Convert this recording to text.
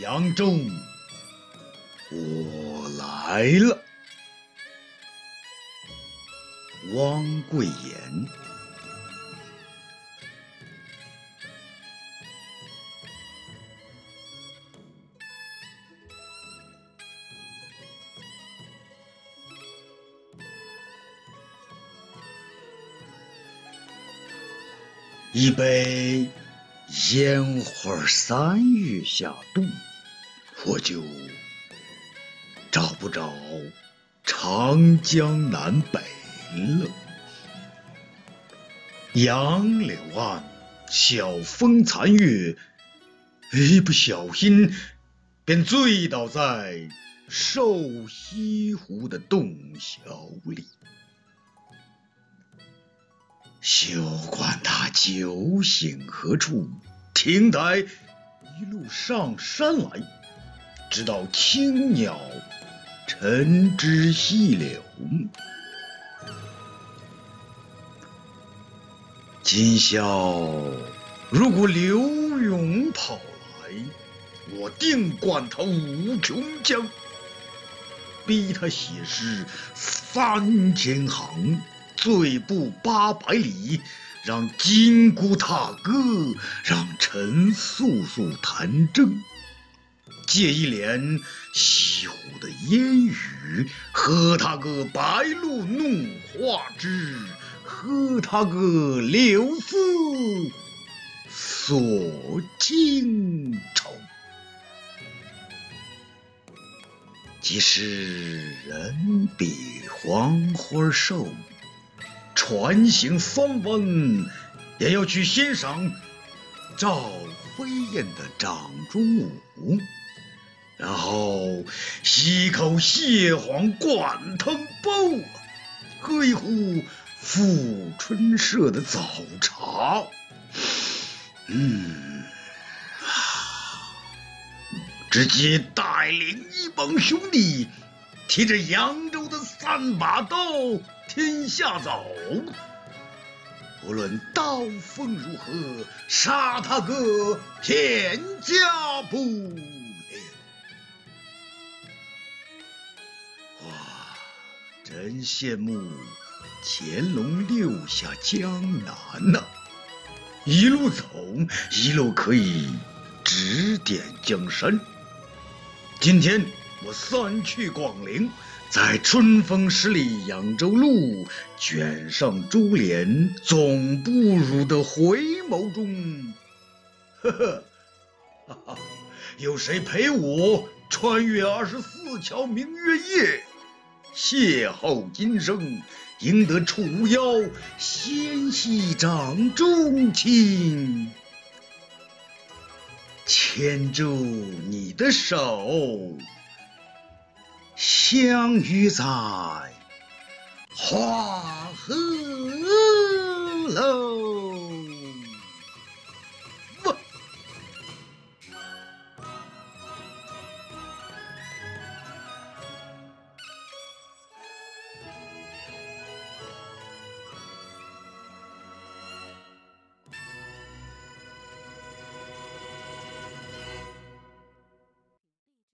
扬州，我来了。汪贵言，一杯。烟花三月下肚，我就找不着长江南北了。杨柳岸，晓风残月，一不小心便醉倒在瘦西湖的洞晓里。休管他酒醒何处，停待一路上山来，直到青鸟沉之细柳。今宵如果刘勇跑来，我定灌他五穷江，逼他写诗三千行。醉步八百里，让金姑踏歌，让陈素素弹筝，借一帘西湖的烟雨，喝他个白露弄花枝，喝他个柳丝锁金愁。即使人比黄花瘦。船行三温，也要去欣赏赵飞燕的掌中舞，然后吸一口蟹黄灌汤包，喝一壶富春社的早茶。嗯，直接带领一帮兄弟，提着扬州的三把刀。天下走，无论刀锋如何，杀他个片甲不真羡慕乾隆六下江南呐！一路走，一路可以指点江山。今天我三去广陵。在春风十里扬州路，卷上珠帘总不如的回眸中，呵呵，哈哈，有谁陪我穿越二十四桥明月夜，邂逅今生，赢得楚腰纤细掌中情，牵住你的手。相遇在花河楼。